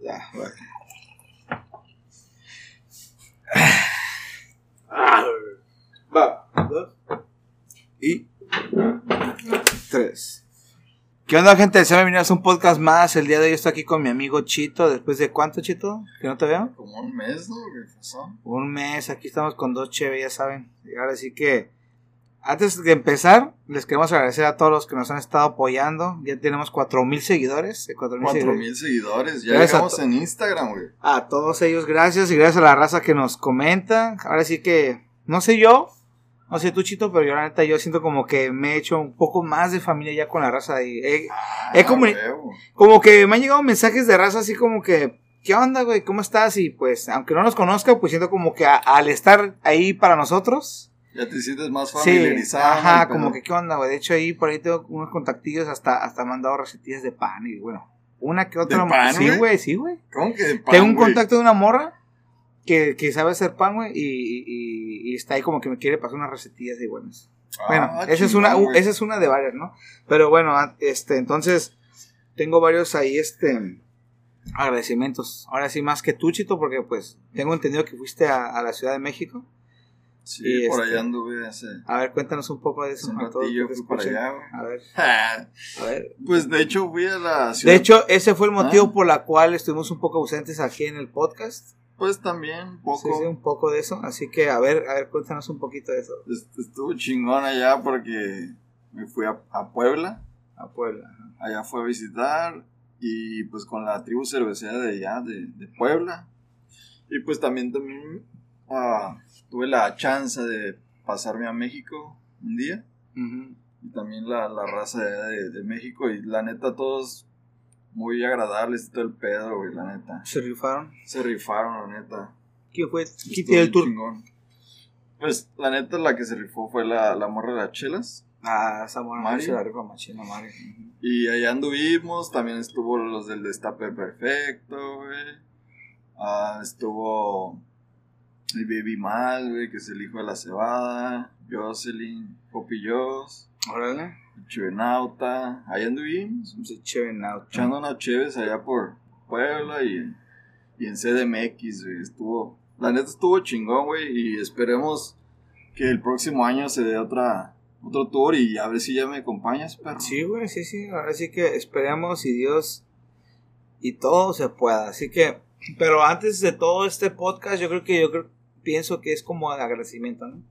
Ya, bueno. Va. Dos. Y. Tres. ¿Qué onda, gente? Sean bienvenidos a un podcast más. El día de hoy estoy aquí con mi amigo Chito. ¿Después de cuánto, Chito? ¿Que no te veo? Como un mes, ¿no? ¿Qué pasó? Un mes. Aquí estamos con dos chéves, ya saben. Y ahora sí que. Antes de empezar, les queremos agradecer a todos los que nos han estado apoyando. Ya tenemos cuatro mil seguidores. Cuatro mil Cuatro seguidores. Ya to- en Instagram, güey. A todos ellos, gracias. Y gracias a la raza que nos comenta. Ahora sí que, no sé yo, no sé tú, Chito, pero yo la neta, yo siento como que me he hecho un poco más de familia ya con la raza. Y he- Ah, huevo. como que me han llegado mensajes de raza así como que, ¿qué onda, güey? ¿Cómo estás? Y pues, aunque no nos conozca, pues siento como que a- al estar ahí para nosotros. Ya te sientes más Sí, familiarizado. ajá, ¿no? como que qué onda, güey. De hecho, ahí por ahí tengo unos contactillos, hasta, hasta me han dado recetillas de pan y bueno, una que otra. pan, sí, güey? sí, güey. ¿Cómo que de pan, Tengo un contacto de una morra que, que sabe hacer pan, güey, y, y- y está ahí como que me quiere pasar unas recetillas de buenas. Bueno, Ah, esa, es una, esa es una de varias, ¿no? Pero bueno, a- este, entonces, tengo varios ahí, este, agradecimientos. Ahora sí, más que tú, Chito, porque pues tengo entendido que fuiste a, a la Ciudad de México. Sí, y por este- allá anduve hace, A ver, cuéntanos un poco de eso. un ratillo. Fui para allá. A ver, Ah, a ver. Pues de hecho fui a la ciudad. De hecho, ese fue el motivo Ah. por la cual estuvimos un poco ausentes aquí en el podcast. Pues también un poco. Sí, sí, un poco de eso. Así que, a ver, a ver, cuéntanos un poquito de eso. est- Estuvo chingón allá porque me fui a, a Puebla. A Puebla. ajá. Allá fue a visitar y pues con la tribu cervecera de allá, de, de Puebla. Y pues también, también ah, tuve la chance de pasarme a México un día. Y también la, la raza de, de, México. Y la neta, todos muy agradables y todo el pedo, güey, la neta. Se rifaron. Se rifaron, la neta. ¿Quién fue? ¿Quién tiene el tour? chingón. Pues la neta, la que se rifó fue la, la morra de las chelas. Ah, esa morra se la rifa machina. Y allá anduvimos, también estuvo los del Destape Perfecto, güey. Ah, estuvo el Baby Mal, güey, que es el hijo de la cebada. Jocelyn, Poppy Joss, Órale. el Chivenauta. Allá anduvimos, Se cheven out. echando unas cheves allá por Puebla y, en- y en CDMX, güey. Estuvo, la neta estuvo chingón, güey, y esperemos que el próximo año se dé otra, otro tour y a ver si ya me acompañas, perro. Sí, güey, sí, sí. Ahora sí que esperemos y Dios y todo se pueda. Así que, pero antes de todo este podcast, yo creo que yo creo, pienso que es como de agradecimiento, ¿no?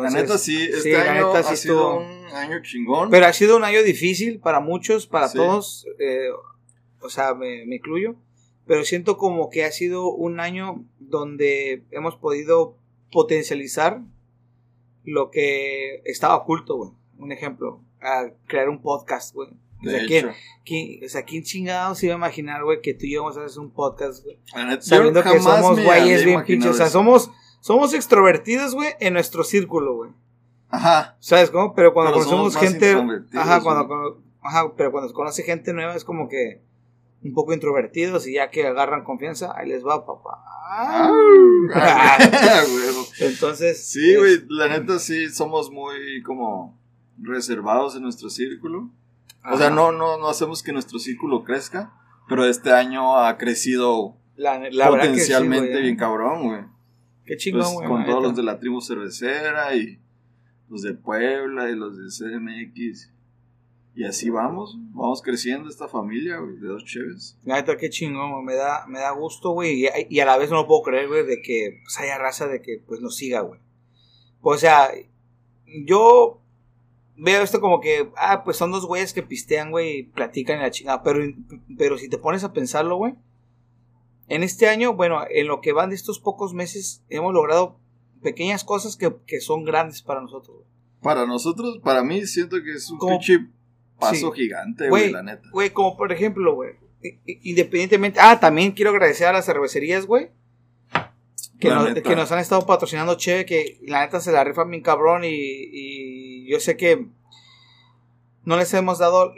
La neta sí, este sí, año neta ha sido un año chingón. Pero ha sido un año difícil para muchos, para Sí. todos, eh, o sea, me, me incluyo, pero siento como que ha sido un año donde hemos podido potencializar lo que estaba oculto, güey. Un ejemplo, a crear un podcast, güey. O sea, ¿quién, quién- o sea, ¿quién chingados se iba a imaginar, güey, que tú y yo vamos a hacer un podcast, güey? Sabiendo que somos güeyes bien pinches. O sea, somos, somos extrovertidos, güey, en nuestro círculo, güey. Ajá, ¿Sabes cómo? Pero cuando Pero conocemos gente. Ajá, cuando, cuando- ajá, pero cuando se conoce gente nueva es como que un poco introvertidos y ya que agarran confianza, ahí les va, papá. Ah. Entonces. Sí, güey, la neta sí somos muy como reservados en nuestro círculo. O sea, ajá. no, no, no hacemos que nuestro círculo crezca, pero este año ha crecido La, la verdad que sí, potencialmente bien cabrón, güey. Qué chingón, Pues, güey. con todos los de la tribu cervecera y los de Puebla y los de CDMX. Y así vamos, vamos creciendo esta familia, güey, de dos chéves. La neta, qué chingón. Me da, me da gusto, güey. Y, y a la vez no lo puedo creer, güey, de que pues, haya raza de que pues nos siga, güey. O sea, yo veo esto como que, ah, pues son dos güeyes que pistean, güey, y platican y la chingada. Pero, pero si te pones a pensarlo, güey, en este año, bueno, en lo que van de estos pocos meses, hemos logrado pequeñas cosas que, que son grandes para nosotros, güey. Para nosotros, para mí, siento que es un Como- pinche paso Sí. gigante, güey, la neta. Güey, como por ejemplo, güey, independientemente, ah, también quiero agradecer a las cervecerías, güey, que, nos, neta. que nos han estado patrocinando Cheve, que la neta se la rifan bien cabrón y, y yo sé que no les hemos dado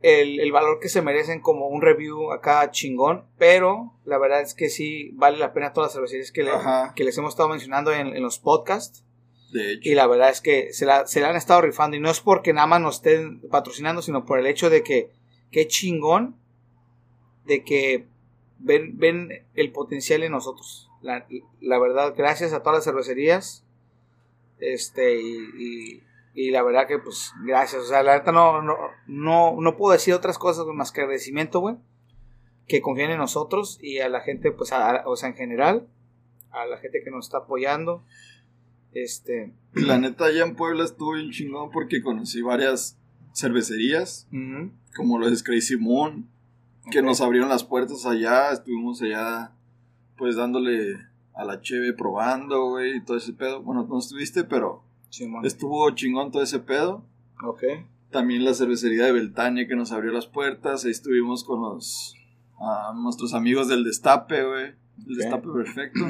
el, el valor que se merecen como un review acá chingón, pero la verdad es que sí vale la pena todas las cervecerías que, le- que les hemos estado mencionando en, en los podcasts. De hecho. Y la verdad es que se la, se la han estado rifando. Y no es porque nada más nos estén patrocinando, sino por el hecho de que, qué chingón, de que ven, ven el potencial en nosotros. La, la verdad, gracias a todas las cervecerías. Este, y, y, y la verdad que, pues, gracias. O sea, la verdad no, no, no, no puedo decir otras cosas más que agradecimiento, güey. Que confían en nosotros y a la gente, pues, a- o sea, en general, a la gente que nos está apoyando. Este, La neta, allá en Puebla estuvo bien chingón porque conocí varias cervecerías, como los Crazy Moon, que nos abrieron las puertas allá. Estuvimos allá, pues, dándole a la cheve probando, güey, y todo ese pedo. Bueno, no estuviste, pero estuvo chingón todo ese pedo. Ok. También la cervecería de Beltania que nos abrió las puertas. Ahí estuvimos con los ah, nuestros amigos del Destape, güey. El. Destape perfecto.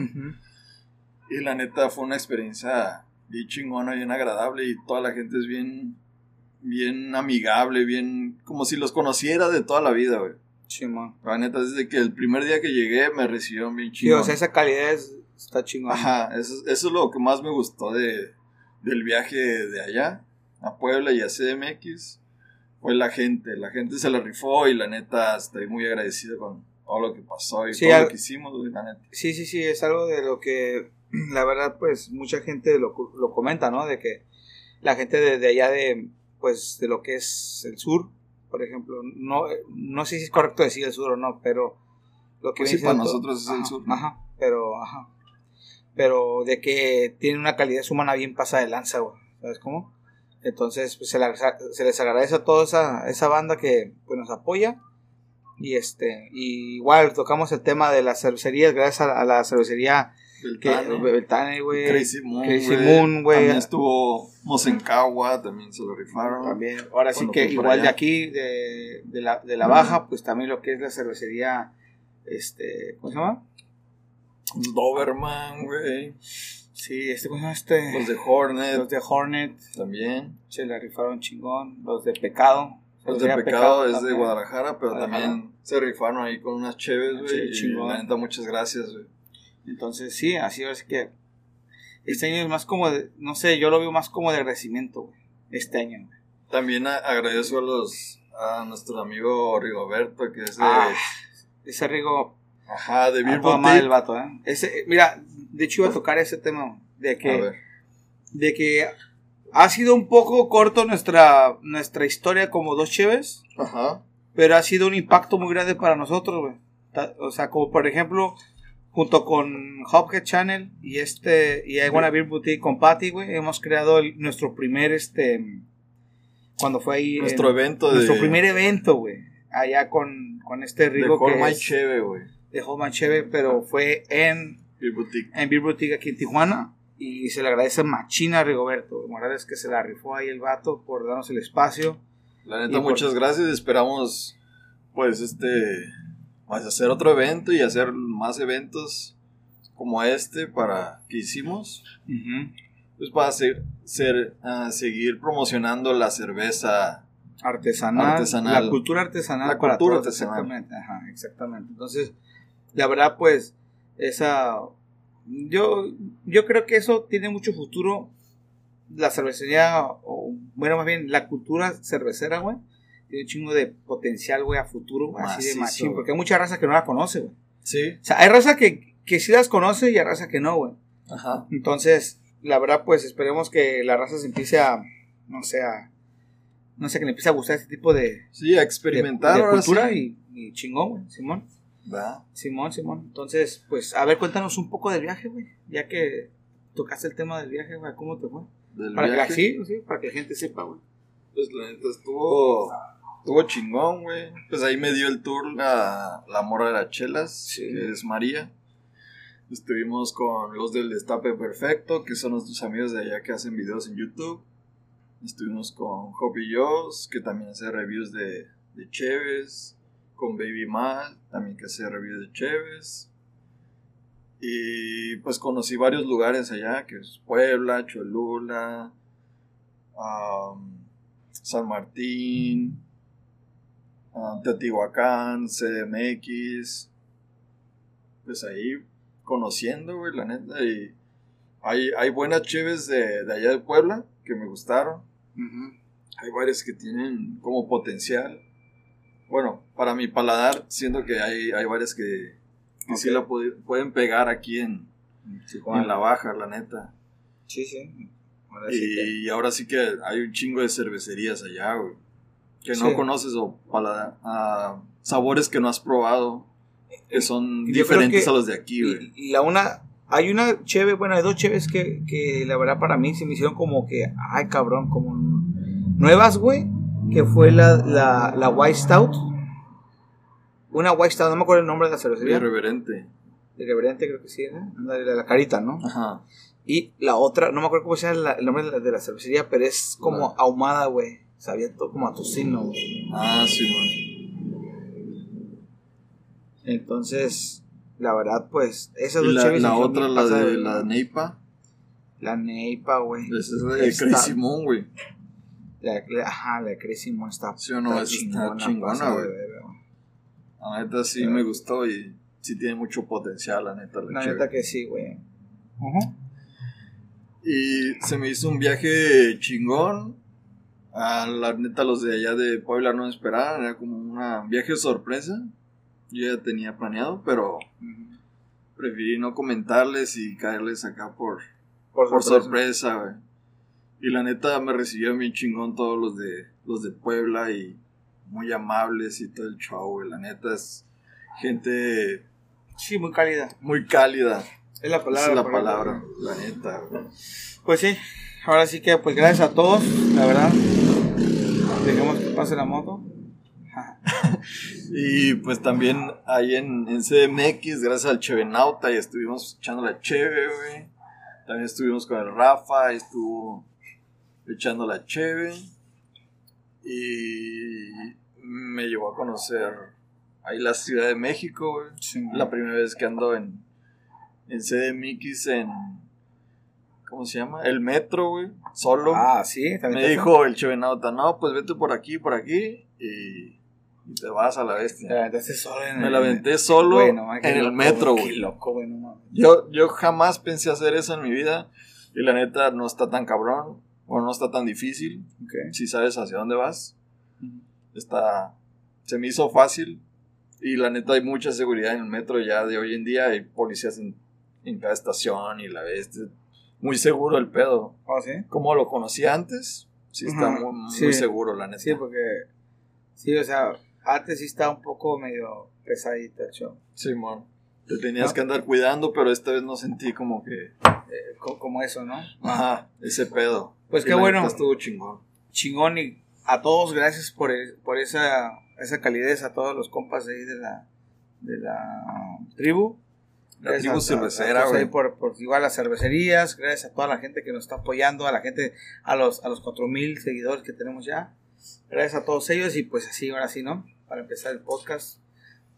Y la neta fue una experiencia bien chingona, bien agradable. Y toda la gente es bien, bien amigable, bien. como si los conociera de toda la vida, güey. Simón. La neta, desde que el primer día que llegué me recibieron bien Sí, chingón. o sea, esa calidad es- está chingona. Ajá, eso, eso es lo que más me gustó de, del viaje de allá, a Puebla y a CDMX. Fue la gente, la gente se la rifó y la neta estoy muy agradecido con todo lo que pasó y Sí, todo al- lo que hicimos, la neta. Sí, sí, sí, es algo de lo que la verdad pues mucha gente lo, lo comenta, ¿no? De que la gente de, de allá de pues de lo que es el sur, por ejemplo, no, no sé si es correcto decir el sur o no, pero lo que Pues sí, para siendo- nosotros es el ajá, sur, ¿no? Ajá, pero ajá. Pero de que tiene una calidad humana bien pasada de lanza, güey, ¿sabes cómo? Entonces, pues se, la- se les agradece a toda esa, esa banda que pues, nos apoya. Y este, y igual tocamos el tema de las cervecerías, gracias a, a la cervecería Beltane, güey. Crazy Moon, güey. También estuvo Mosencagua, también se lo rifaron. También, ahora sí que por igual de aquí, de, de la, de la baja, pues también lo que es la cervecería, este, ¿cómo se llama? Doberman, güey. Sí, este, ¿cómo se llama este? Los de Hornet Los de Hornet, también. se la rifaron chingón. Los de Pecado. Los de Pecado es de. Guadalajara, pero Guadalajara. también se rifaron ahí con unas cheves, Sí, güey. y chingón. la neta, muchas gracias, güey. Entonces, sí, así es que este año es más como, de, no sé, yo lo veo más como de agradecimiento, güey. Este año, güey. También a- agradezco a los a nuestro amigo Rigoberto, que es de, Ah, ese Rigo, ajá, de a madre el vato, ¿eh? Ese, mira, de hecho iba a tocar ese tema de A que, ver, de que ha sido un poco corto nuestra, nuestra historia como dos cheves, ajá, pero ha sido un impacto muy grande para nosotros, güey. O sea, como por ejemplo, junto con Hophead Channel y este, y I Wanna Beer Boutique con Patty, güey, hemos creado el- nuestro primer, este, cuando fue ahí. nuestro en- evento de nuestro primer evento, güey. Allá con, con este de Rigo Hold que My es Cheve, güey. de Hold My Cheve, pero fue en, Beer Boutique. en Beer Boutique aquí en Tijuana. Y se le agradece machina a Rigoberto Morales que se la rifó ahí el vato por darnos el espacio. La neta, Y por- muchas gracias. Esperamos, pues, este, pues, hacer otro evento y hacer más eventos como este para que hicimos. Pues para ser, ser, ah, seguir promocionando la cerveza Artesanal, Artesanal. La cultura artesanal. La para cultura todos, artesanal. Exactamente, ajá, exactamente. Entonces, la verdad, pues, esa. Yo, yo creo que eso tiene mucho futuro. La cervecería, o bueno, más bien la cultura cervecera, güey. Tiene un chingo de potencial, güey, a futuro, así de machín. Porque hay mucha raza que no la conoce, güey. Sí. O sea, hay raza que, que sí las conoce y hay raza que no, güey. Ajá. Entonces, la verdad, pues esperemos que la raza se empiece a, no sé, a, no sé, que le empiece a gustar este tipo de, Sí, a experimentar. de cultura sí. y, y chingón, güey, Simón. Va. Simón, Simón. Entonces, pues, a ver, cuéntanos un poco del viaje, güey. Ya que tocaste el tema del viaje, güey, ¿cómo te fue? Del Para que, viaje. sí, sí, para que la gente sepa, güey. Pues la neta estuvo, estuvo chingón, güey. Pues ahí me dio el tour la, la mora de las chelas, Sí. que es María. Estuvimos con los del Destape Perfecto, que son nuestros amigos de allá que hacen videos en YouTube. Estuvimos con Hoppy Joss, que también hace reviews de, de Cheves. Con Baby Mal, también que hace reviews de Cheves. Y pues conocí varios lugares allá, que es Puebla, Cholula, San Martín, ah, Teotihuacán, CDMX. Pues ahí conociendo, güey, la neta. Y hay, hay buenas cheves de, de allá de Puebla que me gustaron. Hay varias que tienen como potencial. Bueno, para mi paladar, siento que hay, hay varias que, que sí la pu- pueden pegar aquí en, Tijuana. en la baja, la neta. Sí, sí. Ahora sí que- Y ahora sí que hay un chingo de cervecerías allá, güey. Que Sí. no conoces o paladar, ah, sabores que no has probado, que son Yo diferentes que- a los de aquí, güey. La una, hay una cheve, bueno, hay dos cheves que, que la verdad para mí se me hicieron como que, ay cabrón, como nuevas, güey, que fue la, la, la White Stout. Una White Stout, no me acuerdo el nombre de la cervecería. Irreverente. Irreverente creo que sí, ¿no? Ándale, la, la carita, ¿no? Ajá. Y la otra, no me acuerdo cómo se llama la- el nombre de la, de la cervecería, pero es como Ah. ahumada, güey. Sabía todo como a tocino, güey. Ah, sí, man. Entonces, la verdad, pues, esas dos la, otra, la de la Neipa, La Neipa, güey. esa es la de Crazy Moon, güey. La, la- ajá, la Crazy Mon está, Sí o no, esa está chingona, güey. de. La neta sí me gustó y sí tiene mucho potencial, la neta. La La neta que sí, güey. Ujú. Y se me hizo un viaje chingón. A la neta, los de allá de Puebla no esperaban. Era como un viaje sorpresa. Yo ya tenía planeado, pero preferí no comentarles y caerles acá por, Por, por sorpresa. güey. Y la neta me recibieron bien chingón todos los de los de Puebla y muy amables y todo el show, güey. La neta es gente Sí, muy cálida. muy cálida. Es la palabra. es la palabra, la neta, güey. Pues sí, ahora sí que, pues gracias a todos, la verdad. Dejemos que pase la moto. Y pues también ahí en, en CDMX, gracias al Chevenauta, y estuvimos echando la cheve, güey. También estuvimos con el Rafa, estuvo echando la cheve. Y me llevó a conocer ahí la Ciudad de México, güey. La primera vez que ando en, en CDMX, en. ¿Cómo se llama? El metro, güey. Solo. Ah, sí, también. Me te- dijo el Chevenauta, no, pues vete por aquí, por aquí, y, y te vas a la Te bestia. la aventaste solo en Me el- la aventé solo qué en el loco, metro, Qué güey. loco, güey, no. Yo, yo jamás pensé hacer eso en mi vida, y la neta no está tan cabrón, o no está tan difícil, Ok. si sabes hacia dónde vas. Está, se me hizo fácil, y la neta hay mucha seguridad en el metro ya de hoy en día, hay policías en, en cada estación, y la bestia. Muy seguro el pedo. ¿Oh, sí? Como lo conocí antes, sí está muy, sí. seguro, la neta. Sí, porque. Sí, o sea, antes sí estaba un poco medio pesadito el show. Simón. Te tenías ¿No? que andar cuidando, pero esta vez no sentí como que. Eh, co- como eso, ¿no? Ajá, ese pedo. Pues qué bueno. Estuvo chingón. chingón y a todos gracias por, el- por esa, esa calidez a todos los compas ahí de la, de la tribu. La Gracias tribu cervecera, güey. por, por igual las cervecerías, gracias a toda la gente que nos está apoyando, a la gente, a los, a los 4000 seguidores que tenemos ya. Gracias a todos ellos y pues así, ahora sí, ¿no? Para empezar el podcast.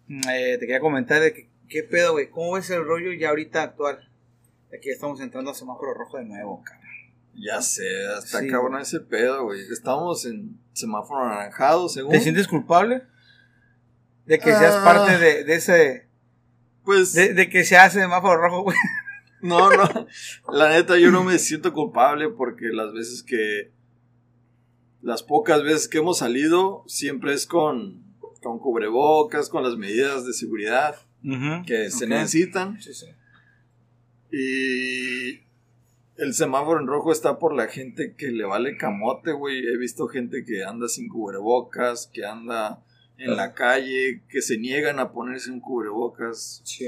Mm, eh, te quería comentar de que, qué pedo, güey, ¿cómo ves el rollo ya ahorita actual? Aquí estamos entrando a semáforo rojo de nuevo, cabrón. Ya sé, hasta Sí, cabrón güey. ese pedo, güey. Estamos en semáforo anaranjado, según. ¿Te sientes culpable? De que seas Ah. parte de, de ese. Pues. De, de que se hace semáforo rojo, güey. No, no. La neta, yo no me siento culpable porque las veces que. Las pocas veces que hemos salido, siempre es con, con cubrebocas, con las medidas de seguridad que se necesitan. Sí, sí. Y el semáforo en rojo está por la gente que le vale camote, güey. He visto gente que anda sin cubrebocas, que anda en la calle, que se niegan a ponerse un cubrebocas. Sí.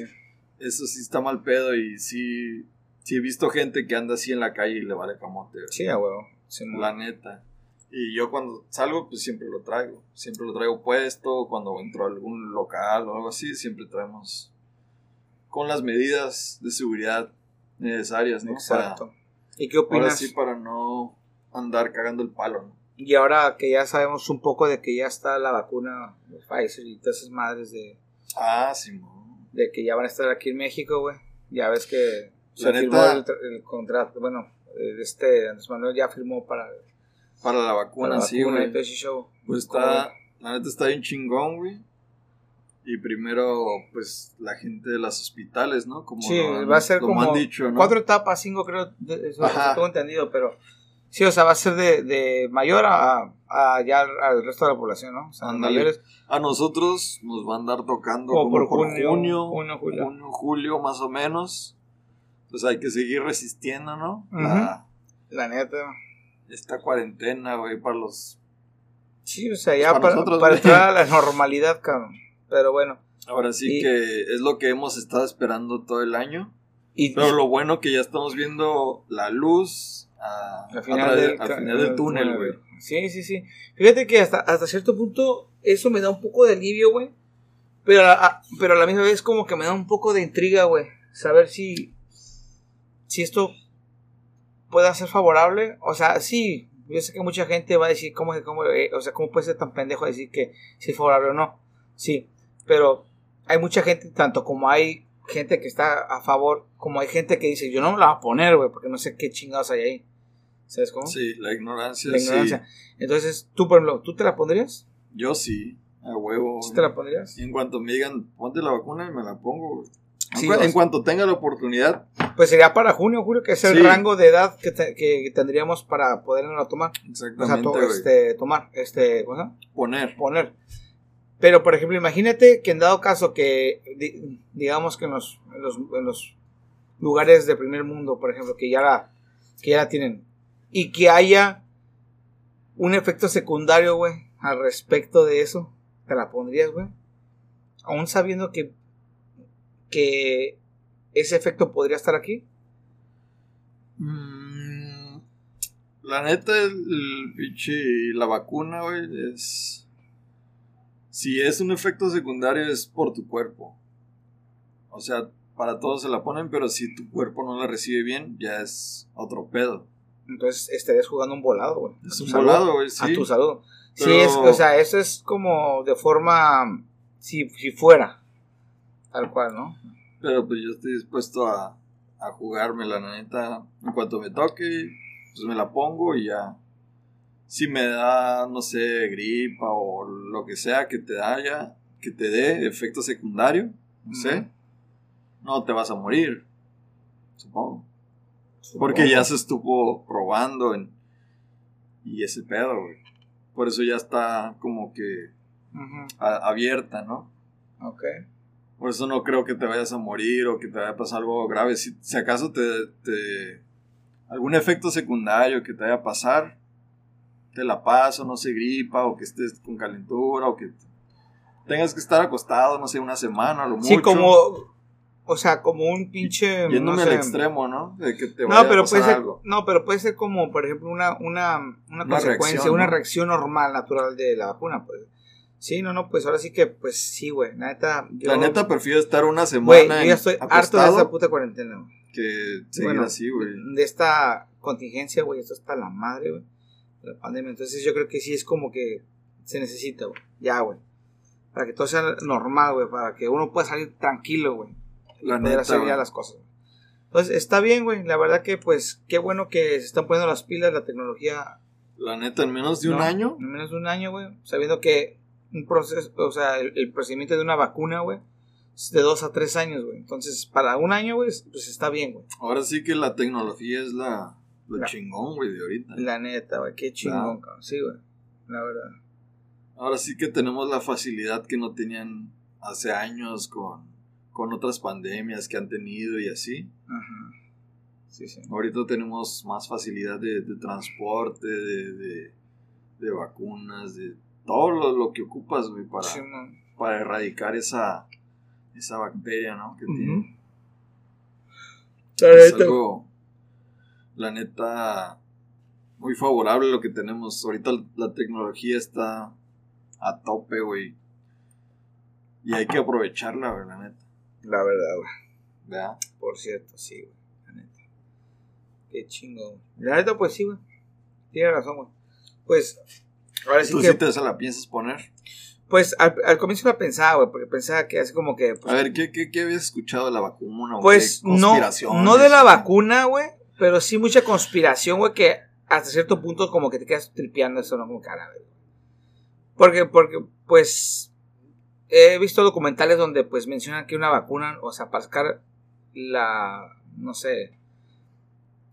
Eso sí está mal pedo y sí, sí he visto gente que anda así en la calle y le vale camote. Sí, a huevo. Sí, no. La neta. Y yo cuando salgo, pues siempre lo traigo. Siempre lo traigo puesto. Cuando entro a algún local o algo así, siempre traemos con las medidas de seguridad necesarias, ¿no? Exacto. ¿Y qué Para, ahora opinas? sí, para no andar cagando el palo, ¿no? Y ahora que ya sabemos un poco de que ya está la vacuna de Pfizer y todas esas madres de, Ah, Simón. de que ya van a estar aquí en México, güey. Ya ves que se firmó el, el contrato. Bueno, eh, este Andrés Manuel ya firmó para, Para la para vacuna, la sí, güey. Pues ¿Cómo está, la neta está bien chingón, güey. Y primero, pues, la gente de los hospitales, ¿no? Como Sí, lo han- va a ser como han dicho, ¿no? cuatro etapas, cinco creo, de- eso, Ajá. eso tengo entendido, pero Sí, o sea, va a ser de, de mayor a, a ya al, resto de la población, ¿no? O sea, mayores. A nosotros nos va a andar tocando Como como, por por, junio, junio, junio, julio. junio, julio, más o menos. Pues hay que seguir resistiendo, ¿no? Ujú. La- La neta. esta cuarentena, güey, para los... Sí, o sea, ya Para para, nosotros, para entrar a la normalidad, cabrón. Pero bueno. Ahora sí Y- que es lo que hemos estado esperando todo el año. Y, Pero lo bueno que ya estamos viendo la luz a- al a final, través- del, al ca- final del túnel, güey. Sí, sí, sí. Fíjate que hasta, hasta cierto punto eso me da un poco de alivio, güey. Pero, a- a- pero a la misma vez como que me da un poco de intriga, güey. Saber si, si esto pueda ser favorable. O sea, sí, yo sé que mucha gente va a decir, ¿cómo, cómo, eh, o sea, ¿cómo puede ser tan pendejo decir que si es favorable o no? Sí, pero hay mucha gente, tanto como hay gente que está a favor, como hay gente que dice, yo no me la voy a poner, güey, porque no sé qué chingados hay ahí. ¿Sabes cómo? Sí, la ignorancia, La sí. ignorancia. Entonces, tú, por ejemplo, ¿tú te la pondrías? Yo sí, a huevo. ¿Sí te la pondrías? Y en cuanto me digan, ponte la vacuna y me la pongo, güey. En Sí, en cuanto tenga la oportunidad, Pues sería para junio, julio, que es el Sí. rango de edad que, te- que tendríamos para poderla tomar. O sea, exactamente, to- este, tomar, este, ¿cómo se llama? Poner. Poner. Pero, por ejemplo, imagínate que en dado caso que, di- digamos que en los, lugares de primer mundo, por ejemplo, que ya la, que ya la tienen, y que haya un efecto secundario, güey, al respecto de eso, ¿te la pondrías, güey? Aún sabiendo que, que ese efecto podría estar aquí. Mm, la neta, el, el. La vacuna, güey, es. Si es un efecto secundario, es por tu cuerpo. O sea, para todos se la ponen, pero si tu cuerpo no la recibe bien, ya es otro pedo. Entonces estarías jugando un volado, güey. Es A tu un salud. volado, güey, A tu salud. Sí, es, o sea, eso es como de forma. Si, si fuera. Tal cual, ¿no? Pero pues yo estoy dispuesto a, a jugármela, la neta. En cuanto me toque, pues me la pongo y ya. Si me da, no sé, gripa o lo que sea que te haya, que te dé efecto secundario, no sé, no te vas a morir, supongo. Porque ya se estuvo probando en, y ese pedo, güey. Por eso ya está como que a- abierta, ¿no? Ok. Por eso no creo que te vayas a morir o que te vaya a pasar algo grave. Si, si acaso te, te- algún efecto secundario que te vaya a pasar, te la paso, no sé, gripa o que estés con calentura o que tengas que estar acostado, no sé, una semana a lo mucho. Sí, como. O sea, como un pinche. Yéndome no al sé. extremo, ¿no? De que te vaya No, pero a pasar puede ser, algo. no, pero puede ser como, por ejemplo, una, una, una, Una consecuencia, reacción, una ¿no? reacción normal, natural de la vacuna, pues. Sí, no, no, pues ahora sí que, pues sí, güey. La neta, yo, La neta prefiero estar una semana güey, yo ya estoy harto de esta puta cuarentena, güey. que seguir Bueno, así, güey. De esta contingencia, güey, esto está la madre, güey. La pandemia. Entonces yo creo que sí es como que se necesita, güey. Ya, güey. Para que todo sea normal, güey. Para que uno pueda salir tranquilo, güey. La poder neta, hacer ya las cosas. Entonces, está bien, güey. La verdad que, pues, qué bueno que se están poniendo las pilas, la tecnología. La neta, en menos de un ¿no? año, En menos de un año, güey. Sabiendo que un proceso, o sea, el, el procedimiento de una vacuna, güey, es de dos a tres años, güey. Entonces, para un año, güey, pues está bien, güey. ahora sí que la tecnología es la, lo La- chingón, güey, de ahorita. La neta, güey. Qué chingón, cabrón. Sí, güey. La verdad. Ahora sí que tenemos la facilidad que no tenían hace años con, con otras pandemias que han tenido y así. Ajá. Sí, sí. Ahorita tenemos más facilidad de, de transporte, de, de, de vacunas, de todo lo, lo que ocupas, güey, para, Sí, para erradicar esa, esa bacteria, ¿no? Que tiene. Es algo, la neta, muy favorable lo que tenemos. Ahorita la tecnología está a tope, güey. Y hay que aprovecharla, güey, la neta. La verdad, güey. ¿Verdad? Por cierto, sí, güey. La neta. Qué chingón. La neta, pues sí, güey. Tiene razón, güey. Pues, ahora sí ¿Tú que. sí te la piensas poner? Pues al, al comienzo la pensaba, güey, porque pensaba que así como que. pues, A ver, ¿qué, qué, qué habías escuchado de la vacuna? o Pues qué no, no de la vacuna, güey, pero sí mucha conspiración, güey, que hasta cierto punto como que te quedas tripeando eso, ¿no? Como cara, güey. Porque, porque, pues, he visto documentales donde, pues, mencionan que una vacuna, o sea, para sacar la, no sé,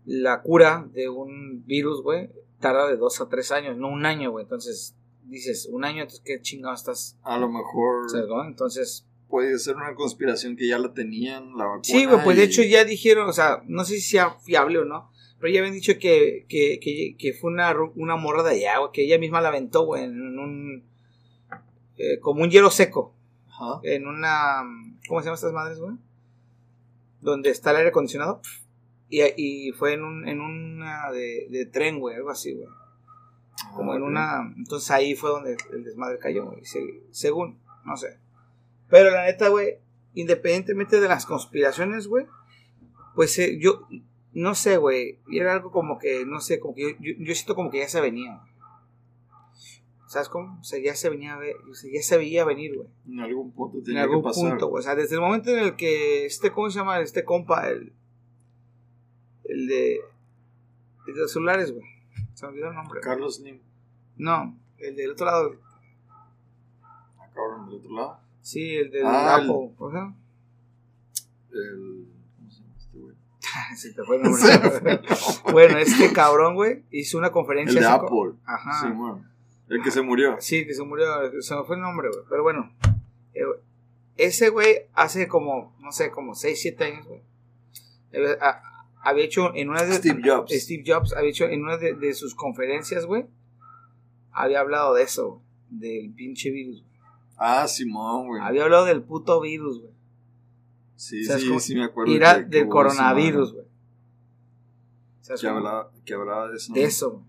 la cura de un virus, güey, tarda de dos a tres años, no un año, güey. Entonces, dices, un año, entonces, ¿qué chingado estás? A lo mejor ¿Sabes, no? Entonces, puede ser una conspiración que ya la tenían, la vacuna. sí, pues de hecho ya dijeron, o sea, no sé si sea fiable o no, pero ya habían dicho que, que, que, que fue una, una morra de allá, que ella misma la aventó, güey, en un. eh, como un hielo seco. Ajá. en una. ¿Cómo se llaman estas madres, güey? Donde está el aire acondicionado. Y, y fue en, un, en una de, de tren, güey, algo así, güey. Como Ah, en una. Entonces ahí fue donde el desmadre cayó, güey. se- según, no sé. Pero la neta, güey, independientemente de las conspiraciones, güey, pues eh, yo. No sé, güey. Era algo como que, no sé, como que yo, yo, yo siento como que ya se venía. ¿Sabes cómo? O sea, ya se venía a ver, o sea, ya se veía venir, güey. En algún punto En tenía algún que pasar. punto, güey. O sea, desde el momento en el que este, ¿cómo se llama? Este compa, el, el de, el de los celulares, güey. Se me olvidó el nombre. Carlos Slim, No, el del otro lado. acá ahora del otro lado. Sí, el del Ah, el- Apple. ¿Cómo se llama? El. ¿Cómo se llama este güey? Se te fue el nombre. bueno, este cabrón, güey, hizo una conferencia. El de co- Apple. Ajá. Sí, bueno. El que se murió. Sí, que se murió, se me fue el nombre, güey. Pero bueno, eh, ese güey hace como, no sé, como 6, 7 años, güey. eh, a- Había hecho en una de... Steve Jobs. Steve Jobs había hecho en una de, de sus conferencias, güey. Había hablado de eso, del pinche virus. Ah, Simón, güey. Había hablado del puto virus, güey. Sí, ¿Sabes sí, sí me acuerdo. Era del coronavirus, güey. ¿Sabes Que hablaba, que hablaba de eso. De eso. güey.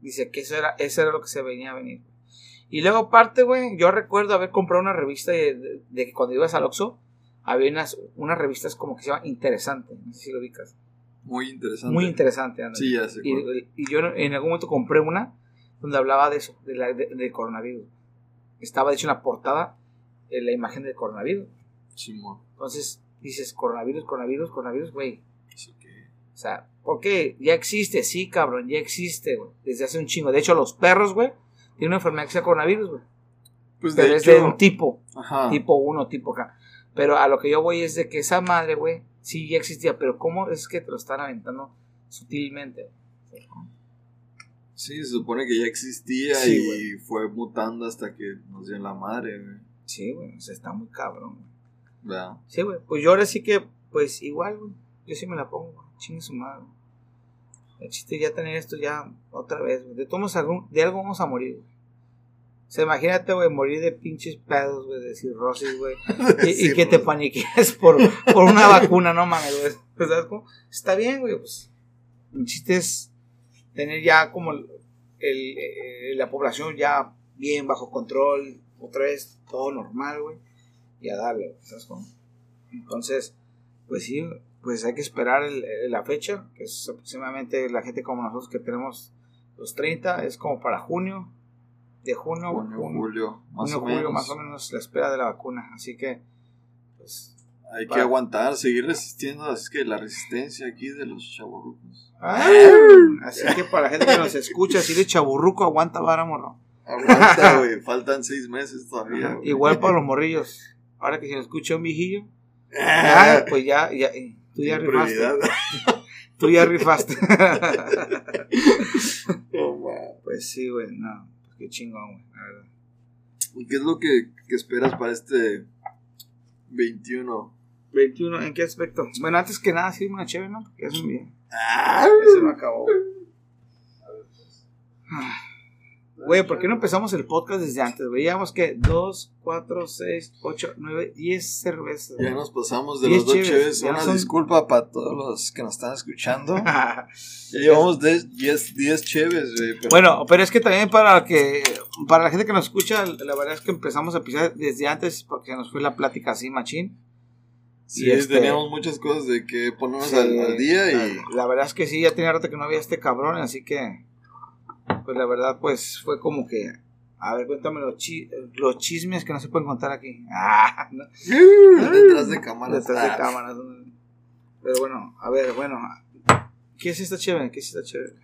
Dice que eso era, eso era lo que se venía a venir. Y luego aparte, güey, yo recuerdo haber comprado una revista de, de- de que cuando ibas al Oxxo, había unas, unas revistas como que se llama Interesante. No sé si lo ubicas. Muy interesante. Muy interesante. ándale. Sí, ya sé. Y, y yo en algún momento compré una donde hablaba de eso, de la, de- del coronavirus. Estaba de hecho en la portada eh, la imagen del coronavirus. Simón. Entonces dices, coronavirus, coronavirus, coronavirus, güey. Que- O sea, ¿por qué? Ya existe, sí, cabrón, ya existe, güey. Desde hace un chingo. De hecho, los perros, güey, tienen una enfermedad que se llama coronavirus, güey. Pues de Pero es hecho. de un tipo, Ajá. tipo 1, tipo K. Pero a lo que yo voy es de que esa madre, güey, sí ya existía. Pero ¿cómo es que te lo están aventando sutilmente? Sí, se supone que ya existía Sí, y fue mutando hasta que nos dio la madre, güey. Sí, güey, o sea, está muy cabrón, güey. ¿Verdad? Sí, güey, pues yo ahora sí que, pues igual, güey. Yo sí me la pongo, güey. Chingue su madre. güey. El chiste es ya tener esto ya otra vez, güey. De todos algún, de algo vamos a morir, güey. O sea, imagínate, güey, morir de pinches pedos, güey, de cirrosis, güey. Y, que te güey. paniques por, por una vacuna, no mames, güey. ¿Sabes cómo? Está bien, güey, pues. El chiste es tener ya como el, el- eh, la población ya bien bajo control, otra vez todo normal, güey. Y a darle, ¿sabes cómo? Entonces, pues sí, pues hay que esperar el- el- la fecha, que es aproximadamente la gente como nosotros que tenemos los 30, es como para junio, de junio, Junio, junio, julio, más junio, o julio, menos. más o menos la espera de la vacuna. Así que, pues. Hay que aguantar, seguir resistiendo. Así que la resistencia aquí de los chavorrucos. Así que para la gente que nos escucha, si de chaburruco, aguanta vara, morro. Aguanta, güey. Faltan seis meses todavía. Igual para los morrillos. Ahora que se nos escucha un viejillo, Ah, ah, pues ya, ya, eh, tú ya rifaste. Tú ya rifaste. Pues sí, güey, no. Pues qué chingón, güey, la verdad. ¿Y qué es lo que, que esperas para este 21? 21, ¿en qué aspecto? Bueno, antes que nada, sí, una chévere, ¿no? Porque ya se me, Ah, ya se me acabó. Ah. Güey, ¿por qué no empezamos el podcast desde antes? Veíamos que 2, 4, 6, 8, 9, 10 cervezas. Ya nos pasamos de Diez los dos ya Una son- disculpa para todos los que nos están escuchando. Ya llevamos 10 10 cheves, güey. pero- Bueno, pero es que también para que para la gente que nos escucha, la verdad es que empezamos a empezar desde antes porque nos fue la plática así machín. Sí, y este- teníamos muchas cosas de que ponernos Sí, al, al día y. la, verdad es que sí, ya tenía rato que no había este cabrón, así que pues la verdad pues fue como que a ver, cuéntame los, chi- los chismes que no se pueden contar aquí. Ah, no, Detrás de cámaras. detrás de Ah, cámaras. Pero bueno, a ver, bueno, ¿qué es esta chévere? ¿Qué es esta chévere?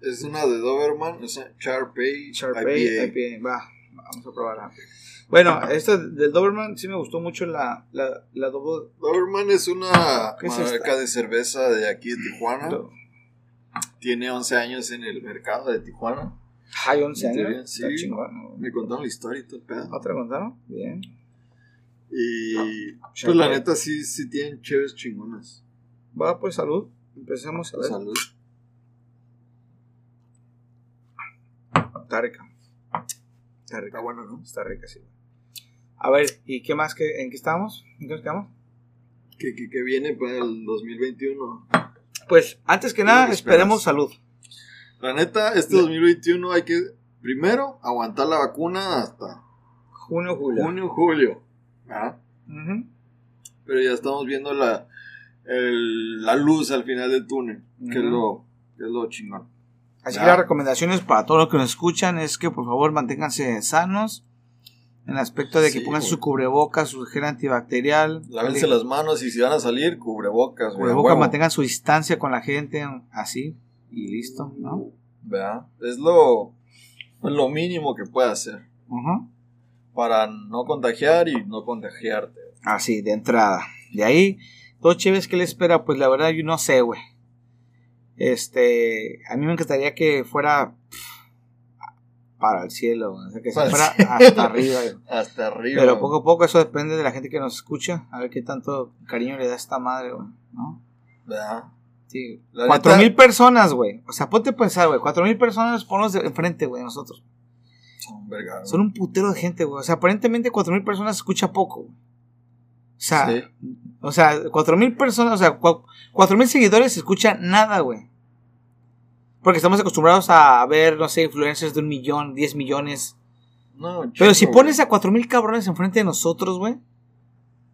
Es una de Doberman, es una IPA. IPA. Va, vamos a probarla. Bueno, esta del Doberman sí me gustó mucho la, la, la. Doberman es una ¿Qué es marca de cerveza de aquí de Tijuana. do- tiene 11 años en el mercado de Tijuana. Hay 11 En teoría, años. sí. Está chingón, güey. Me contaron la historia y todo el pedo. ¿Otra contaron? Bien. Y pues la neta sí, sí tienen chéves chingonas. Va, pues salud. Empecemos a ver. Salud. Está rica. Está rica. Está bueno, ¿no? Está rica, sí. A ver, ¿y qué más? Que, ¿En qué estamos? ¿En qué nos quedamos? Que, que, que viene para el 2021. Pues, antes que ¿Qué nada, esperemos salud. La neta, este 2021 hay que primero aguantar la vacuna hasta Junio, julio. junio, julio. ¿ah? Pero ya estamos viendo la, el- la luz al final del túnel, que, es lo, que es lo chingón. Así que las recomendaciones para todos los que nos escuchan es que por favor manténganse sanos. En el aspecto de que Sí, pongan güey. su cubrebocas, su gel antibacterial. Lávense el- las manos y si van a salir, cubrebocas, güey. cubrebocas, mantengan su distancia con la gente, así, y listo, ¿no? ¿Verdad? Es lo, lo mínimo que puede hacer Ujú. para no contagiar y no contagiarte. Así, de entrada. De ahí, dos chéves que le espera, pues la verdad yo no sé, güey. Este, a mí me encantaría que fuera pff, para el cielo, o sea, que se Para hasta arriba. Hasta arriba. Pero poco a poco eso depende de la gente que nos escucha, a ver qué tanto cariño le da a esta madre, güey, ¿no? ¿Verdad? Sí. Cuatro mil personas, güey. O sea, ponte a pensar, güey. Cuatro mil personas ponnos de enfrente, güey, nosotros. Son verga. Son un putero de gente, güey. O sea, aparentemente cuatro mil personas escucha poco, güey. O sea, Sí. o sea, cuatro mil personas, o sea, cua- cuatro mil seguidores se escucha nada, güey. Porque estamos acostumbrados a ver, no sé, influencers de un millón, diez millones. No, Pero chico, si güey. pones a cuatro mil cabrones enfrente de nosotros, güey,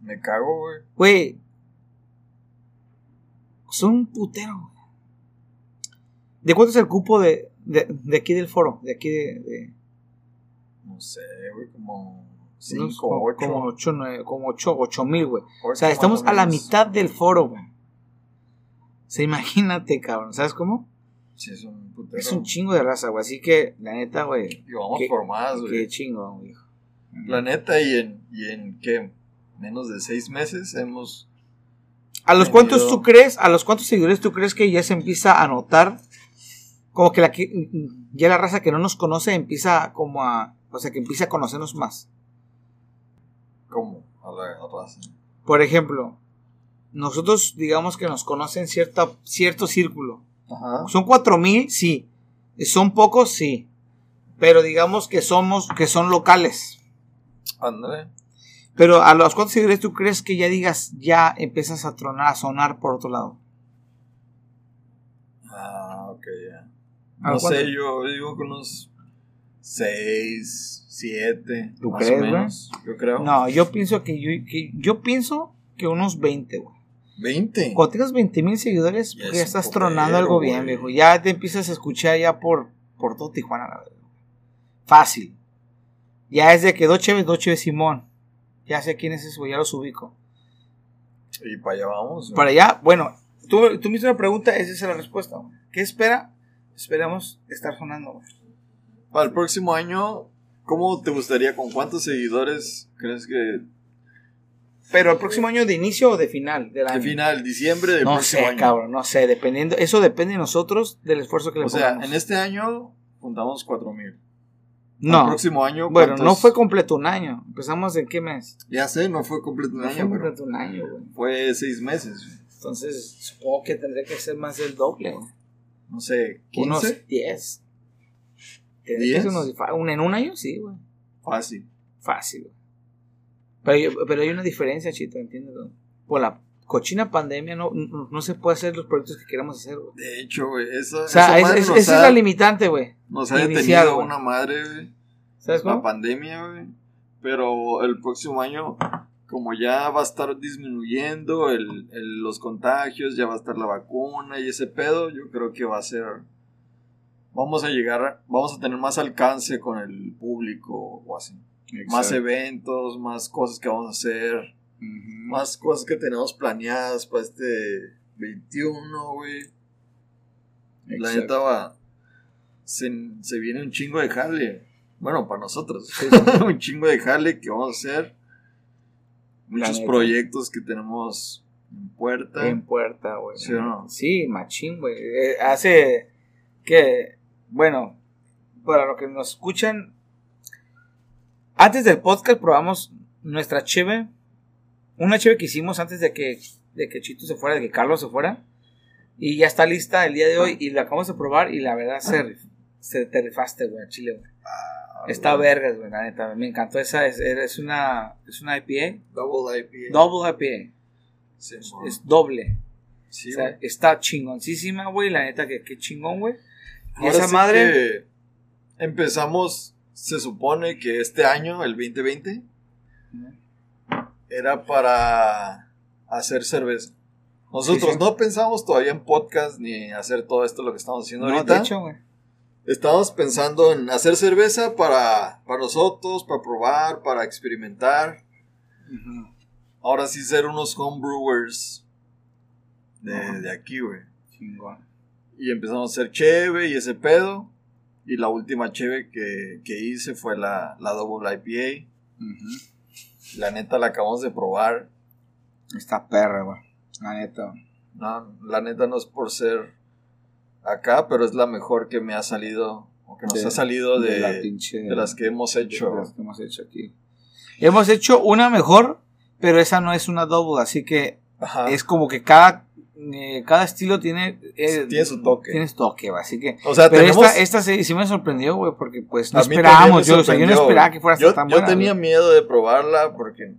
Me cago, güey. güey. Son un putero, güey. ¿De cuánto es el cupo de, de, de aquí del foro? De aquí de. de- No sé, güey, como unos 5, como, 8. como ocho, nueve- como ocho, ocho mil, güey. O sea, estamos a la mitad del foro, güey. O sea, imagínate, cabrón. ¿Sabes cómo? Sí, es un putero. Es un chingo de raza, güey. Así que, la neta, güey. Y vamos qué- por más, güey. Qué chingo, güey. La neta, y en, y en ¿qué? Menos de seis meses hemos. ¿A los Entendido. cuántos tú crees, a los cuántos seguidores tú crees que ya se empieza a notar? Como que la que ya la raza que no nos conoce empieza como a. O sea, que empieza a conocernos más. ¿Cómo? A la raza. Por ejemplo, nosotros digamos que nos conocen cierta, cierto círculo. Ajá. Son cuatro mil, sí. Son pocos, sí. Pero digamos que somos, que son locales. André. Pero a los cuantos seguidores tú crees que ya digas, ya empiezas a tronar, a sonar por otro lado. Ah, ok, ya. ¿A No cuánto? sé, yo digo que unos 6, 7. ¿Tú más crees, o menos. Yo creo. No, yo pienso que yo, que yo pienso que unos 20, güey. 20. Cuando tengas 20 mil seguidores, Ya pues ya estás tronando algo güey. bien, viejo. Ya te empiezas a escuchar ya por, por todo Tijuana, la verdad. Fácil. Ya es de que dos Cheves, dos Cheves Simón. Ya sé quién es güey, ya los ubico. Y para allá vamos. güey. Para allá, bueno, tú, tú me hiciste una pregunta, esa es la respuesta. güey. ¿Qué espera? Esperamos estar sonando, güey. Para el próximo año, ¿cómo te gustaría? ¿Con cuántos seguidores crees que Pero el próximo año de inicio o de final del año. de final, diciembre del no próximo sé, año? cabrón, no sé, dependiendo, eso depende de nosotros, del esfuerzo que le O sea, pongamos. en este año juntamos 4000. El no, próximo año. bueno, no fue completo un año. Empezamos en qué mes? Ya sé, no fue completo un No año, fue completo un año, güey. fue seis meses. güey. Entonces, supongo que tendría que ser más del doble, güey. No sé, 15. Unos 10. Tendría que ser ¿Diez? unos- fa- un- en un año, sí, güey. Fácil. Fácil, güey. Pero, pero hay una diferencia, Chito, ¿entiendes? Por la cochina pandemia no, no, no se puede hacer los proyectos que queremos hacer, güey. De hecho, güey, eso, O sea, esa es- esa ha- es la limitante, güey. Nos ha detenido una madre, güey. ¿Sabes La cómo? pandemia, güey. Pero el próximo año, como ya va a estar disminuyendo el, el- los contagios, ya va a estar la vacuna y ese pedo, yo creo que va a ser. Vamos a llegar, vamos a tener más alcance con el público o así. Más eventos, más cosas que vamos a hacer, más cosas que tenemos planeadas para este 21, güey. La neta va. Se, se viene un chingo de jale. Bueno, para nosotros. un chingo de jale que vamos a hacer. Muchos proyectos que tenemos en puerta. En puerta, güey. ¿Sí no? Sí, machín, güey. Eh, hace, que, bueno, para los que nos escuchan, antes del podcast probamos nuestra cheve, una cheve que hicimos antes de que, de que Chito se fuera, de que Carlos se fuera, y ya está lista el día de hoy y la acabamos de probar y la verdad se, se te rifaste, güey, Chile, güey. Está vergas, güey, la neta, me encantó esa, es, es una, es una IPA, Double IPA. double IPA, Sí, es, es doble. Sí, O sea, güey. está chingoncísima, güey. La neta, que, que chingón, güey. Y esa madre. que empezamos, se supone que este año, el 2020, era para hacer cerveza. Nosotros Sí, sí. no pensamos todavía en podcast ni hacer todo esto lo que estamos haciendo No, ahorita. de hecho, güey. Estamos pensando en hacer cerveza para, para nosotros, para probar, para experimentar. Ahora sí ser unos homebrewers de, de aquí, güey. Chingón. Y empezamos a hacer cheve y ese pedo. Y la última cheve que, que hice fue la, la Double IPA. La neta la acabamos de probar. Está perra, güey. La neta. No, la neta no es por ser acá, pero es la mejor que me ha salido. O que nos De- ha salido de, la pinche. de las que hemos hecho. de las que hemos hecho aquí. Hemos hecho una mejor, pero esa no es una double. Así que Ajá. es como que cada. Eh, cada estilo tiene. eh, Tiene su toque. Tiene su toque, güey. Así que. O sea, Pero tenemos. esta, esta sí, sí me sorprendió, güey, porque pues no esperábamos. Yo, o sea, yo no esperaba que fuera yo, tan yo buena. tenía güey. miedo de probarla porque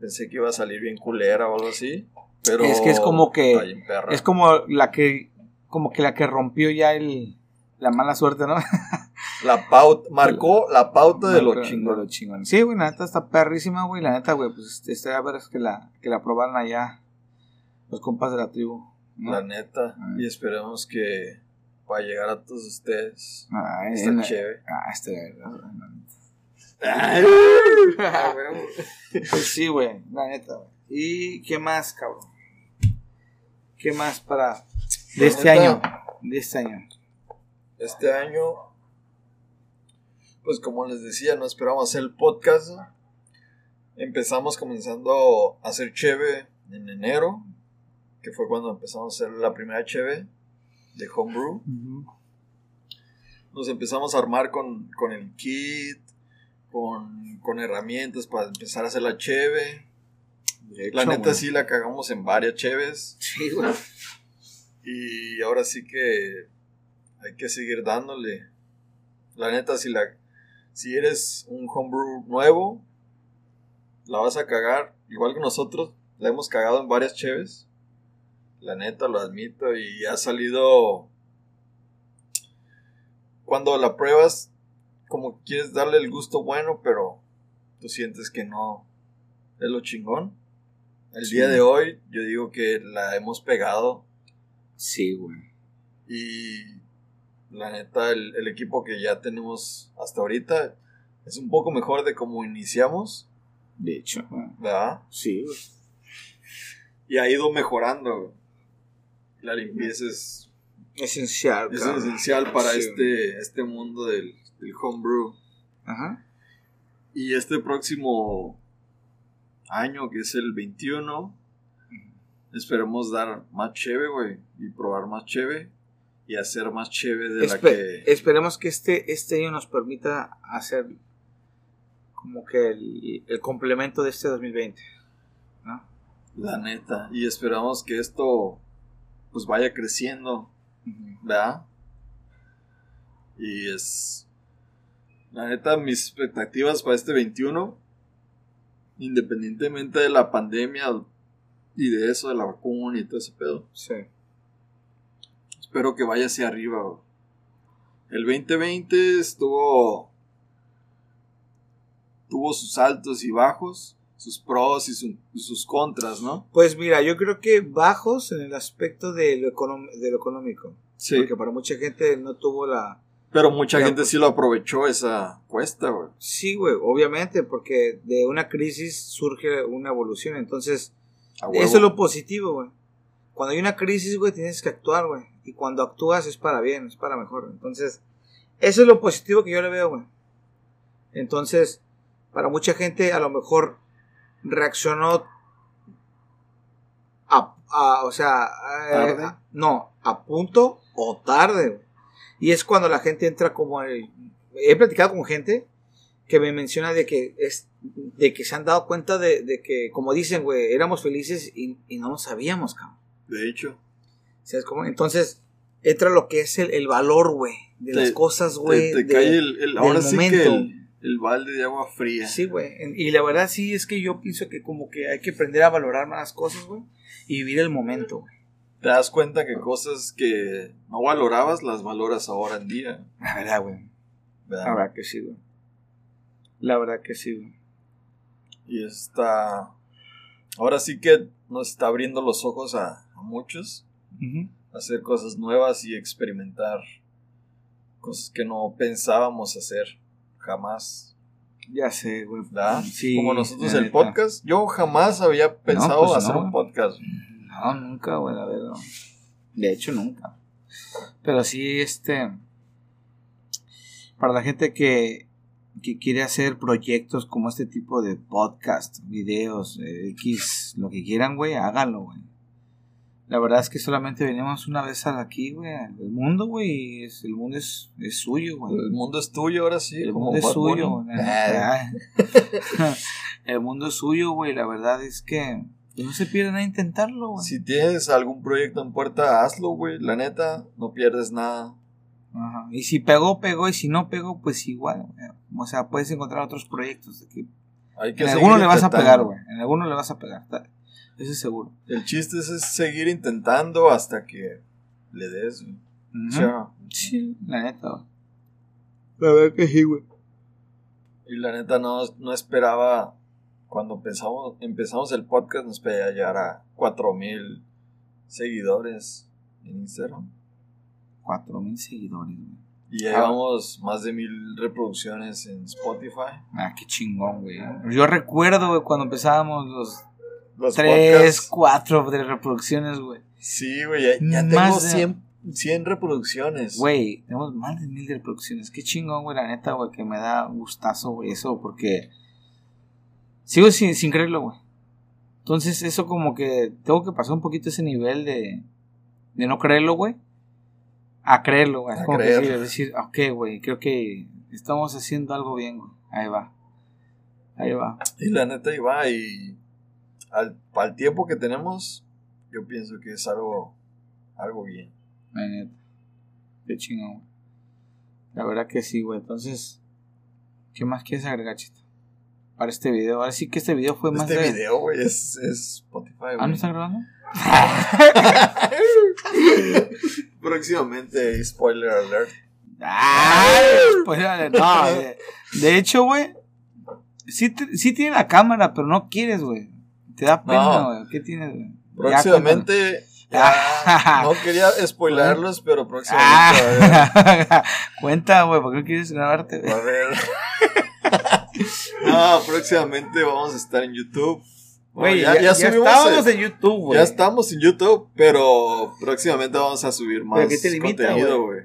pensé que iba a salir bien culera o algo así. Pero Es que es como que-. Es como la que. Como que la que rompió ya el. La mala suerte, ¿no? La pauta, marcó la pauta de lo Marcó- chingón. de lo chingón. Sí, güey, la neta está perrísima, güey. La neta, güey, pues este, a ver es que la, que la probaran allá los compas de la tribu. ¿no? La neta. Ah. Y esperemos que va a llegar a todos ustedes. Ah, Está chévere. Ah, este. la Ah, neta. Pues sí, güey, la neta, güey. ¿Y qué más, cabrón? ¿Qué más para. de este neta- año? De este año. Este año, pues como les decía, no esperamos hacer el podcast. Empezamos comenzando a hacer cheve en enero, que fue cuando empezamos a hacer la primera cheve de homebrew. Nos empezamos a armar con, con el kit, con, con herramientas para empezar a hacer la cheve. La neta sí la cagamos en varias cheves. Sí, güey. Y ahora sí que hay que seguir dándole. La neta, si la si eres un homebrew nuevo, la vas a cagar. Igual que nosotros, la hemos cagado en varias cheves. La neta, lo admito. Y ha salido. Cuando la pruebas, como quieres darle el gusto bueno, pero tú sientes que no es lo chingón. El Sí. día de hoy, yo digo que la hemos pegado Sí, güey. y la neta, el, el equipo que ya tenemos hasta ahorita es un poco mejor de como iniciamos, De hecho, güey. ¿verdad? Sí, güey. Y ha ido mejorando. La limpieza es, Esencial, es cabrón. esencial para Sí. este, este mundo del, del homebrew. Ajá. Y este próximo año, que es el 21, esperemos dar más cheve, güey. Y probar más cheve. Y hacer más cheve de la que... Esperemos que este, este año nos permita hacer como que el, el complemento de este 2020. ¿no? La neta. Y esperamos que esto pues vaya creciendo, ¿verdad? Y es... La neta, mis expectativas para este 21, independientemente de la pandemia y de eso, de la vacuna y todo ese pedo, Sí. espero que vaya hacia arriba. El 2020 estuvo... Tuvo sus altos y bajos, sus pros y su- y sus contras, ¿no? Pues mira, yo creo que bajos en el aspecto de lo, de lo económico. Sí. Porque para mucha gente no tuvo la... Pero mucha gente sí lo aprovechó esa cuesta, güey. Sí, güey, obviamente, porque de una crisis surge una evolución. Entonces. Eso es lo positivo, güey. Cuando hay una crisis, güey, tienes que actuar, güey. Y cuando actúas es para bien, es para mejor. Entonces, eso es lo positivo que yo le veo, güey. Entonces, para mucha gente a lo mejor reaccionó a, a- o sea, eh, no, a punto o tarde. Y es cuando la gente entra como... el- he platicado con gente que me menciona de que es de que se han dado cuenta de, de que, como dicen, güey, éramos felices y, y no lo sabíamos, cabrón. De hecho, ¿Sabes cómo? Entonces, entra lo que es el, el valor, güey, de Te- las cosas, güey. te de- cae el, el- del ahora sí que el, el balde de agua fría. Sí, güey. Y la verdad sí es que yo pienso que como que hay que aprender a valorar más cosas, güey. Y vivir el momento, güey. Te das cuenta que cosas que no valorabas las valoras ahora en día. La verdad, güey. La verdad que sí, güey. La verdad que sí, güey. Y está. Ahora sí que nos está abriendo los ojos a, a muchos. Hacer cosas nuevas y experimentar cosas que no pensábamos hacer jamás. Ya sé, güey. Sí, Como nosotros el neta. podcast. Yo jamás había pensado pues hacer no. un podcast. No, nunca, güey, la verdad. De hecho, nunca. Pero sí, este. Para la gente que, que quiere hacer proyectos como este tipo de podcast, videos, eh, X, lo que quieran, güey, háganlo, güey. La verdad es que solamente venimos una vez aquí, güey, al mundo, güey, es- el mundo es, es suyo, güey. El mundo es tuyo ahora sí. El mundo es Bad suyo, Bunny. güey. Ah, El mundo es suyo, güey. La verdad es que no se pierden a intentarlo, güey. Si tienes algún proyecto en puerta, hazlo, güey. La neta, no pierdes nada. Ajá. Y si pegó, pegó. Y si no pegó, pues igual. güey. O sea, puedes encontrar otros proyectos. de que Hay que en alguno le vas a pegar, güey. En alguno le vas a pegar. Eso es seguro. El chiste es, es seguir intentando hasta que le des. güey. Sí, la neta, güey. La verdad que sí, güey. Y la neta no, no esperaba, cuando empezamos, empezamos el podcast, no esperaba llegar a 4000 seguidores en Instagram. Cuatro mil seguidores, güey. Y ya Ah. llevamos más de mil reproducciones en Spotify. Ah, qué chingón, güey. Yo recuerdo, güey, cuando empezábamos los Los tres, podcasts. cuatro de reproducciones, güey. Sí, güey, ya, ya Más tengo de- 100, 100 reproducciones. Güey, tenemos más de mil reproducciones. Qué chingón, güey, la neta, güey, que me da gustazo, güey, eso, porque sigo sin, sin creerlo, güey. Entonces, eso como que tengo que pasar un poquito ese nivel de, de no creerlo, güey, a creerlo, güey. Como que sí, decir, ok, güey, creo que estamos haciendo algo bien, güey. Ahí va. Ahí va. Y la neta iba y al, al tiempo que tenemos, yo pienso que es algo, algo bien. Qué chingón. La verdad que sí, güey. Entonces, ¿qué más quieres agregar, chito? Para este video. Ahora sí que este video fue más Este de... video, güey, es, es Spotify, ¿Ah, güey. no está grabando? Próximamente, spoiler alert. ¡Ay! Pues, no, de, de hecho, güey, sí, sí tiene la cámara, pero no quieres, güey. Te da pena, No. güey. ¿Qué tienes, güey? Próximamente, ya, no quería spoilerlos, pero próximamente. Ah, Cuenta, güey, ¿por qué no quieres grabarte, va a haber. no, próximamente vamos a estar en YouTube. Güey, ya, ya, ya ya subimos estábamos en YouTube, güey. Ya estamos en YouTube, pero próximamente vamos a subir más ¿qué te limita, contenido, güey.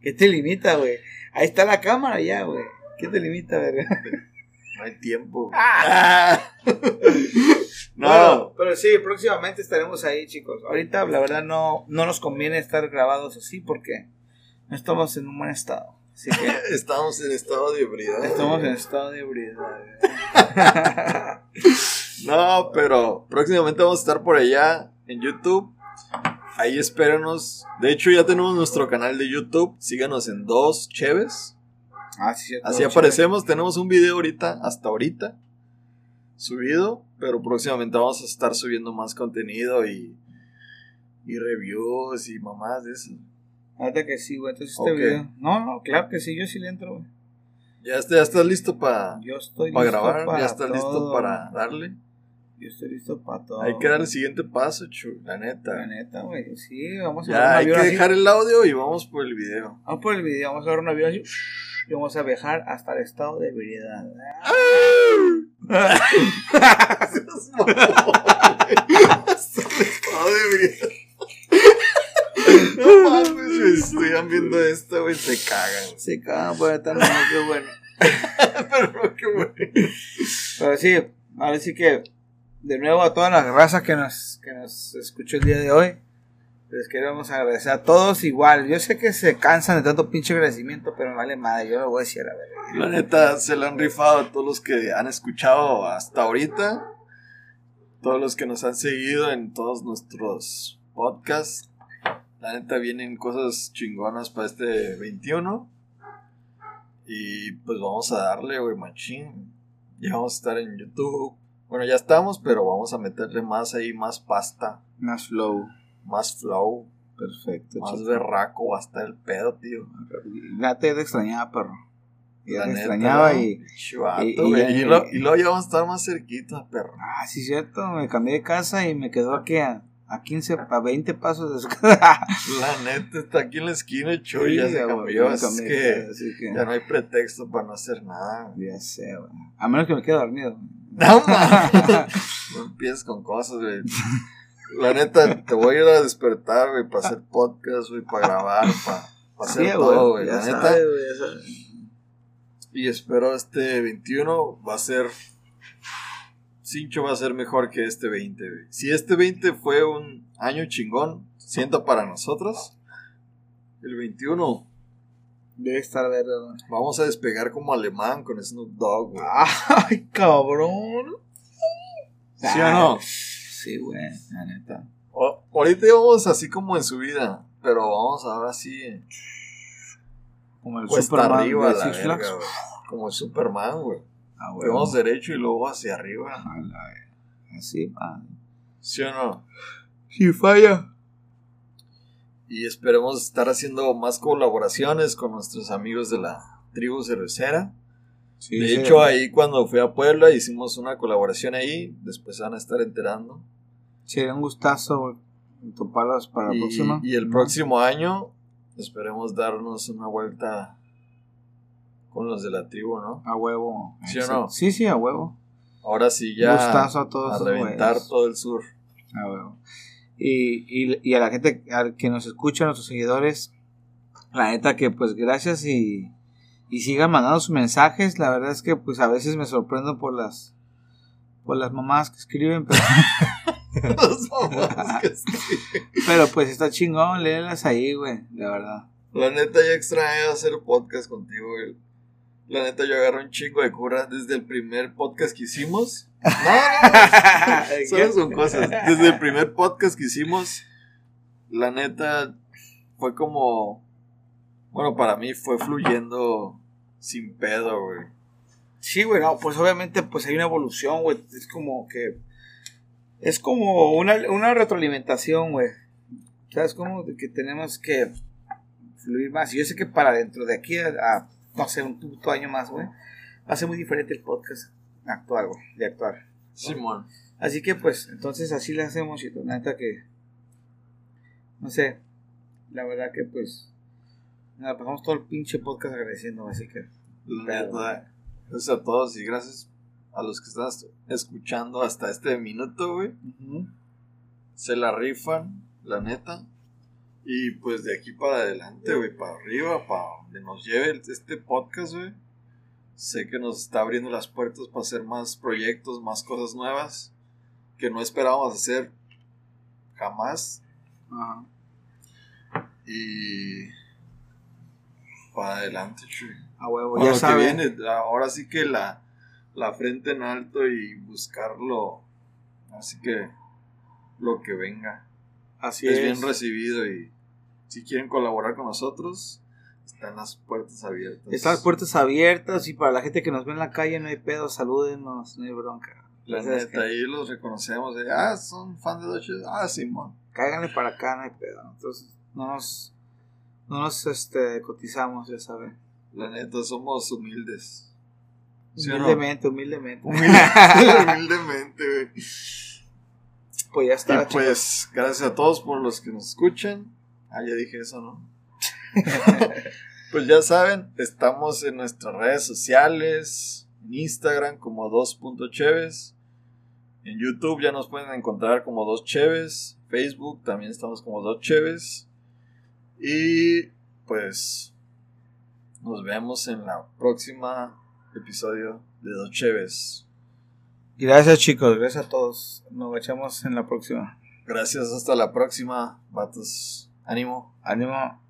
¿Qué te limita, güey? Ahí está la cámara ya, güey. ¿Qué te limita, verga? No hay tiempo. Ah. no, Bueno, pero sí, próximamente estaremos ahí, chicos. Ahorita, la verdad, no, no nos conviene estar grabados así porque no estamos en un buen estado. Así que estamos en estado de ebriedad. estamos en estado de ebriedad. No, pero próximamente vamos a estar por allá en YouTube. Ahí espérenos. De hecho, ya tenemos nuestro canal de YouTube. Síganos en Dos Cheves. Ah, sí, cierto, Así chévere. aparecemos. Tenemos un video ahorita, hasta ahorita, subido. Pero próximamente vamos a estar subiendo más contenido y, y reviews y mamás de eso. Ahorita que sí, güey. Entonces este video. No, no, claro que sí, yo sí le entro, güey. ¿Ya, está- ya estás listo para listo grabar? para ¿Ya estás listo para darle? Yo estoy listo para todo. Hay que dar el siguiente paso, chu, la neta. La neta, güey. Sí, vamos a Ya, hay que así. dejar el audio y vamos por el video. Vamos por el video, vamos a agarrar un avión así. Y vamos a viajar hasta el estado de ebriedad. No mames, si estuvieran viendo esto, güey, se cagan. Se cagan por estar no, qué bueno. Pero qué bueno. Pero sí, ahora sí que de nuevo a todas las razas que nos, que nos escuchó el día de hoy. Les queremos agradecer a todos igual. Yo sé que se cansan de tanto pinche agradecimiento, pero me vale madre. Yo lo voy a decir a ver. La neta, se le han rifado a todos los que han escuchado hasta ahorita. Todos los que nos han seguido en todos nuestros podcasts. La neta, vienen cosas chingonas para este 21. Y pues vamos a darle, güey, machín. Ya vamos a estar en YouTube. Bueno, ya estamos, pero vamos a meterle más ahí, más pasta, Más flow. Más flow, Perfecto. más chico. berraco, hasta el pedo, tío. Ya te extrañaba, perro. Ya La te extrañaba y. Chivato, y- y- güey. Y, lo- y luego ya vamos a estar más cerquita, perro. Ah, sí, cierto. Me cambié de casa y me quedó aquí a, a 15, a 20 pasos de su casa. La neta está aquí en la esquina Chuy ya Sí, se güey, cambió. cambié que así que- ya no hay pretexto para no hacer nada. Ya sé, güey. A menos que me quede dormido. No. No empieces con cosas, güey. La neta, te voy a ir a despertar, güey, para hacer podcast, güey, para grabar, para, hacer Sí, todo, güey. La neta. Y espero este 21 va a ser. Cincho va a ser mejor que este 20, güey. Si este 20 fue un año chingón, siento para nosotros, el 21 Debe estar verde, güey. vamos a despegar como alemán con Snoop Dogg, güey. Ay, cabrón. ¿Sí o no? Sí, güey, la neta. O- ahorita íbamos así como en su vida, pero vamos ahora sí. Como el Cuesta Superman arriba, de Six Flags. Como el Superman, güey. Ah, güey. Vamos derecho y luego hacia arriba. La. Así, pa. ¿Sí o no? Si falla. Y esperemos estar haciendo más colaboraciones con nuestros amigos de la tribu cervecera. Sí, de sí. hecho, ahí cuando fui a Puebla hicimos una colaboración ahí. Después van a estar enterando. Sería un gustazo, toparlas para la y, próxima. y el próximo año esperemos darnos una vuelta con los de la tribu, ¿no? A huevo. ¿Sí o no? Sí, sí, a huevo. Ahora sí ya Gustazo a todos a reventar güeyes. todo el sur. A huevo. Y, y, y a la gente al que nos escucha, a nuestros seguidores, la neta que pues gracias y, y sigan mandando sus mensajes. La verdad es que pues a veces me sorprendo por las por las mamás que escriben, pero, Los que pero pues está chingón, léelas ahí, güey, la verdad. La neta ya extraño hacer podcast contigo, güey. La neta yo agarré un chingo de cura desde el primer podcast que hicimos. No, no, no. Solo son cosas. Desde el primer podcast que hicimos, la neta fue como. Bueno, para mí fue fluyendo sin pedo, güey. Sí, güey, no, pues obviamente pues hay una evolución, güey. Es como que. Es como una, una retroalimentación, güey. ¿Sabes cómo? De que tenemos que fluir más. Y yo sé que para dentro de aquí a, a, no sé, un puto año más, güey, va a ser muy diferente el podcast actual, güey, de actuar. Simón. Así que pues, entonces así le hacemos, y neta que. No sé. La verdad que pues. Nada, pasamos todo el pinche podcast agradeciendo, así que. Neta. Gracias a todos y gracias a los que están escuchando hasta este minuto, güey. se la rifan, la neta. Y pues de aquí para adelante, güey, para arriba, para donde nos lleve este podcast, güey. Sé que nos está abriendo las puertas para hacer más proyectos, más cosas nuevas que no esperábamos hacer jamás. Ajá. Y para adelante, chuy. A huevo, ya lo que viene, ahora sí que la, la frente en alto y buscarlo. Así que lo que venga. Así es es. bien recibido y si quieren colaborar con nosotros, están las puertas abiertas. Están las puertas abiertas y para la gente que nos ve en la calle no hay pedo, salúdenos, no hay bronca. La neta, ahí los reconocemos. De, ah, son fan de Dodgers. Ah, Simón. Cáiganle para acá, no hay pedo. Entonces, no nos, no nos este, cotizamos, ya saben. La neta, somos humildes. ¿Sí o no? humildemente, humildemente. Humildemente, güey. pues ya Y está. pues, gracias a todos por los que nos escuchan. Ah, ya dije eso, ¿no? pues ya saben, estamos en nuestras redes sociales, en Instagram como 2.cheves, en YouTube ya nos pueden encontrar como 2 cheves, Facebook también estamos como 2 cheves y pues nos vemos en la próxima episodio de 2 cheves. Gracias chicos, gracias a todos. Nos echamos en la próxima. Gracias, hasta la próxima, vatos. Ánimo. Ánimo.